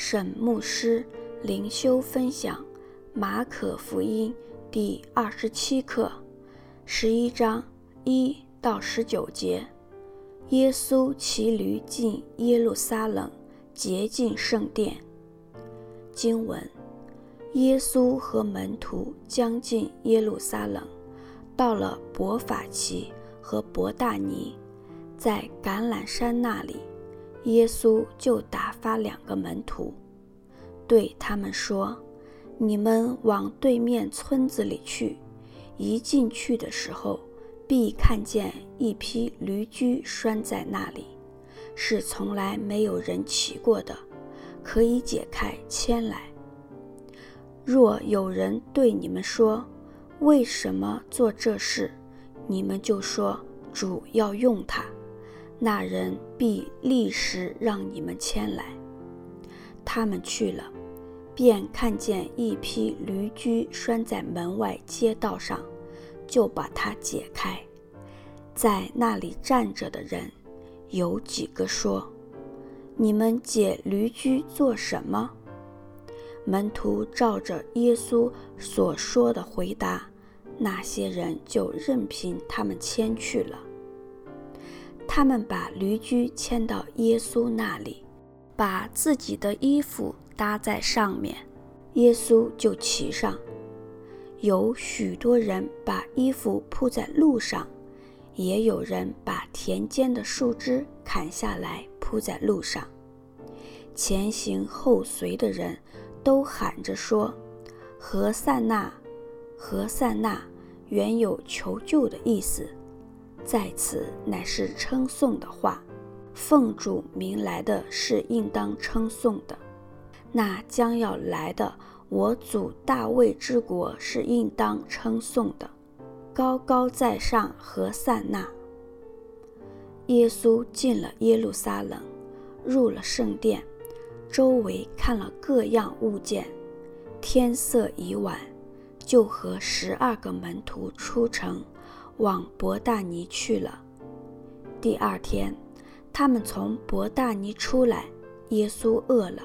沈牧师灵修分享马可福音第二十七课，十一章一到十九节。耶稣骑驴进耶路撒冷，洁净圣殿。经文：耶稣和门徒将近耶路撒冷，到了伯法其和伯大尼，在橄榄山那里。耶稣就打发两个门徒，对他们说：“你们往对面村子里去，一进去的时候，必看见一匹驴驹拴在那里，是从来没有人骑过的，可以解开牵来。若有人对你们说，为什么做这事，你们就说，主要用它。”那人必立时让你们牵来。他们去了，便看见一匹驴驹拴在门外街道上，就把它解开。在那里站着的人有几个说：“你们解驴驹做什么？”门徒照着耶稣所说的回答，那些人就任凭他们牵去了。他们把驴驹牵到耶稣那里，把自己的衣服搭在上面，耶稣就骑上。有许多人把衣服铺在路上，也有人把田间的树枝砍下来铺在路上。前行后随的人都喊着说：“何塞那，何塞那！”原有求救的意思。在此乃是称颂的话，奉主名来的是应当称颂的；那将要来的我祖大卫之国是应当称颂的。高高在上和散那。耶稣进了耶路撒冷，入了圣殿，周围看了各样物件。天色已晚，就和十二个门徒出城。往伯大尼去了。第二天，他们从伯大尼出来，耶稣饿了，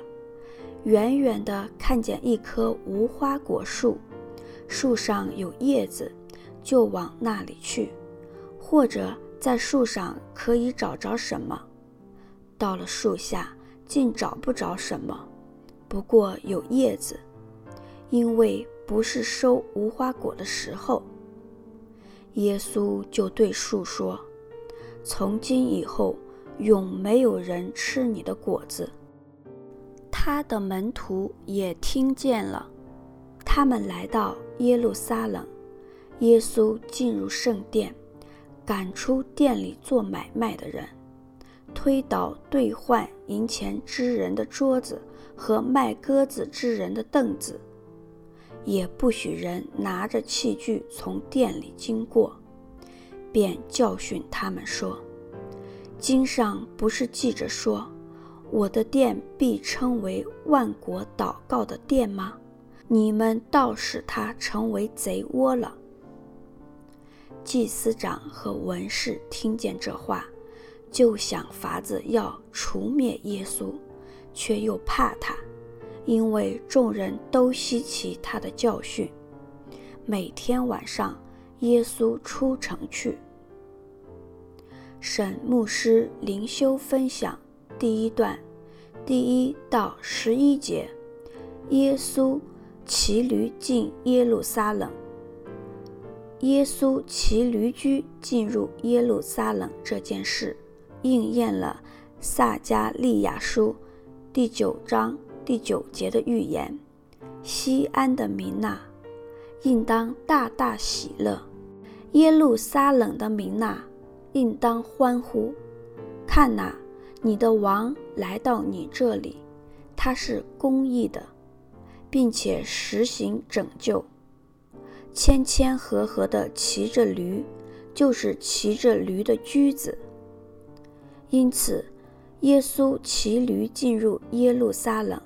远远地看见一棵无花果树，树上有叶子，就往那里去，或者在树上可以找着什么。到了树下，竟找不着什么，不过有叶子，因为不是收无花果的时候。耶稣就对树说：“从今以后，永没有人吃你的果子。”他的门徒也听见了。他们来到耶路撒冷，耶稣进入圣殿，赶出店里做买卖的人，推倒兑换银钱之人的桌子和卖鸽子之人的凳子。也不许人拿着器具从店里经过，便教训他们说：“经上不是记着说，我的店必称为万国祷告的殿吗？你们倒使它成为贼窝了。”祭司长和文士听见这话，就想法子要除灭耶稣，却又怕他。因为众人都希奇他的教训，每天晚上，耶稣出城去。沈牧师灵修分享第一段，第一到十一节。耶稣骑驴进耶路撒冷。耶稣骑驴驹进入耶路撒冷这件事，应验了撒迦利亚书第九章。第九节的预言，西安的民哪，应当大大喜乐；耶路撒冷的民哪，应当欢呼。看哪，你的王来到你这里，他是公义的，并且实行拯救，谦谦和和地骑着驴，就是骑着驴的驹子。因此，耶稣骑驴进入耶路撒冷。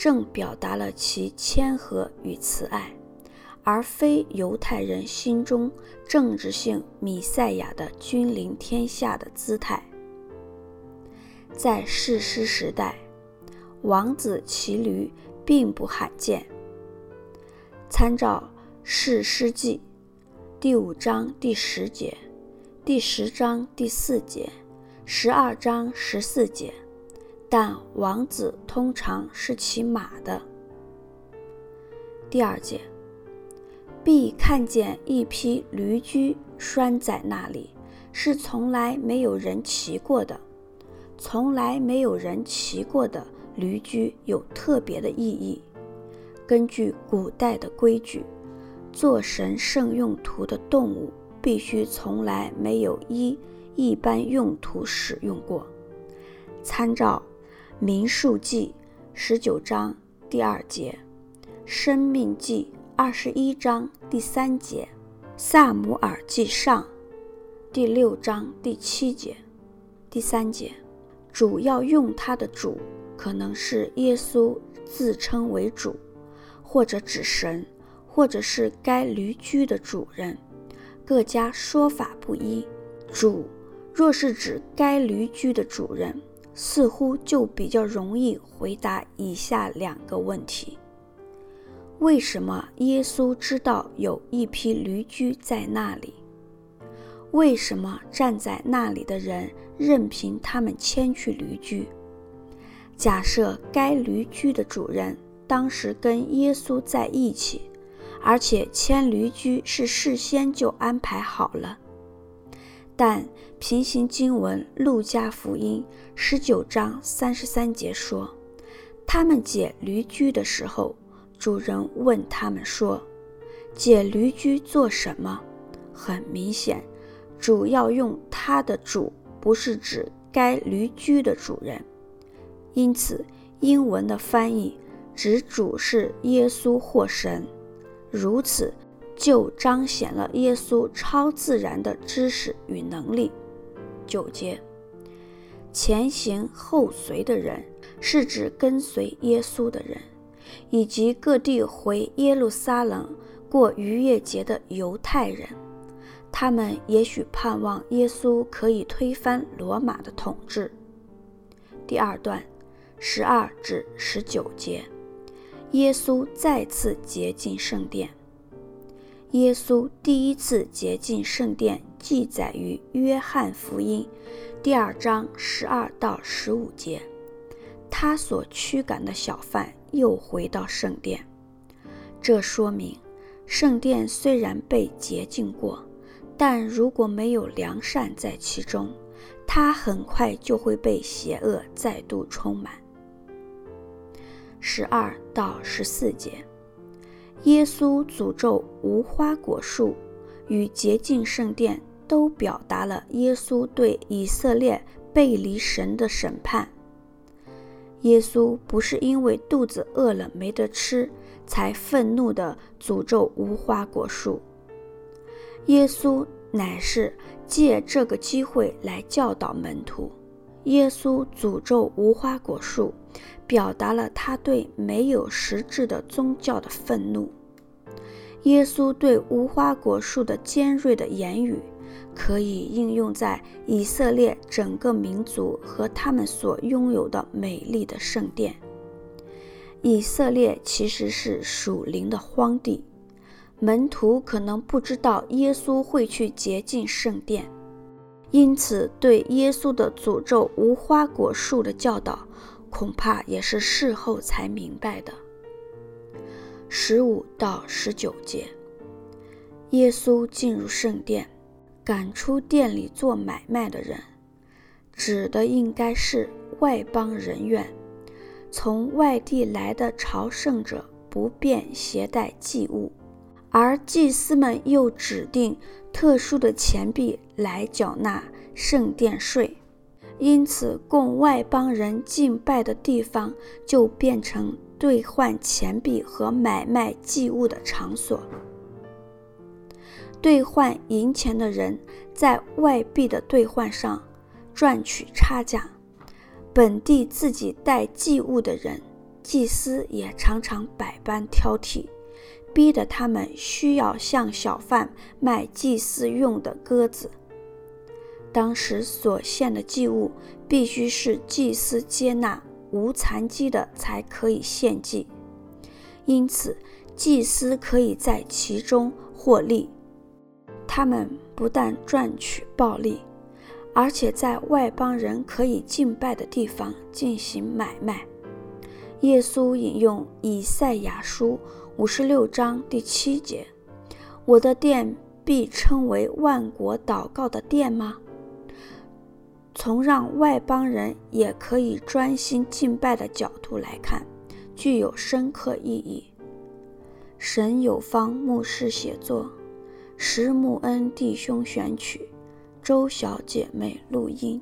正表达了其谦和与慈爱，而非犹太人心中政治性弥赛亚的君临天下的姿态。在士师时代，王子骑驴并不罕见。参照《士师记》第五章第十节、第十章第四节、十二章十四节，但王子通常是骑马的。第二节，必看见一匹驴驹拴在那里，是从来没有人骑过的。从来没有人骑过的驴驹有特别的意义。根据古代的规矩，做神圣用途的动物必须从来没有一一般用途使用过。参照《民数记》十九章第二节，《生命记》二十一章第三节，《撒母耳记上》第六章第七节。第三节，主要用它的主可能是耶稣自称为主。或者指神，或者是该驴驹的主人，各家说法不一。主若是指该驴驹的主人，似乎就比较容易回答以下两个问题：为什么耶稣知道有一批驴驹在那里？为什么站在那里的人任凭他们牵去驴驹？假设该驴驹的主人。当时跟耶稣在一起，而且牵驴驹是事先就安排好了。但平行经文《路加福音》十九章三十三节说，他们解驴驹的时候，主人问他们说：“解驴驹做什么？”很明显，主要用他的主，不是指该驴驹的主人。因此，英文的翻译。指主是耶稣或神，如此就彰显了耶稣超自然的知识与能力。九节，前行后随的人是指跟随耶稣的人，以及各地回耶路撒冷过逾越节的犹太人。他们也许盼望耶稣可以推翻罗马的统治。第二段，十二至十九节。耶稣再次洁净圣殿。耶稣第一次洁净圣殿记载于约翰福音第二章十二到十五节。他所驱赶的小贩又回到圣殿，这说明圣殿虽然被洁净过，但如果没有良善在其中，它很快就会被邪恶再度充满。十二到十四节，耶稣诅咒无花果树与洁净圣殿，都表达了耶稣对以色列背离神的审判。耶稣不是因为肚子饿了没得吃，才愤怒地诅咒无花果树。耶稣乃是借这个机会来教导门徒。耶稣诅咒无花果树，表达了他对没有实质的宗教的愤怒。耶稣对无花果树的尖锐的言语，可以应用在以色列整个民族和他们所拥有的美丽的圣殿。以色列其实是属灵的荒地，门徒可能不知道耶稣会去洁净圣殿。因此，对耶稣的诅咒无花果树的教导，恐怕也是事后才明白的。十五到十九节，耶稣进入圣殿，赶出店里做买卖的人，指的应该是外邦人院。从外地来的朝圣者不便携带祭物。而祭司们又指定特殊的钱币来缴纳圣殿税，因此供外邦人敬拜的地方就变成兑换钱币和买卖祭物的场所。兑换银钱的人在外币的兑换上赚取差价，本地自己带祭物的人，祭司也常常百般挑剔。逼得他们需要向小贩卖祭司用的鸽子。当时所献的祭物必须是祭司接纳无残疾的才可以献祭。因此，祭司可以在其中获利。他们不但赚取暴利，而且在外邦人可以敬拜的地方进行买卖。耶稣引用以赛亚书五十六章第七节：“我的殿必称为万国祷告的殿吗？”从让外邦人也可以专心敬拜的角度来看，具有深刻意义。神有方牧师写作。石木恩弟兄选曲，周小姐妹录音。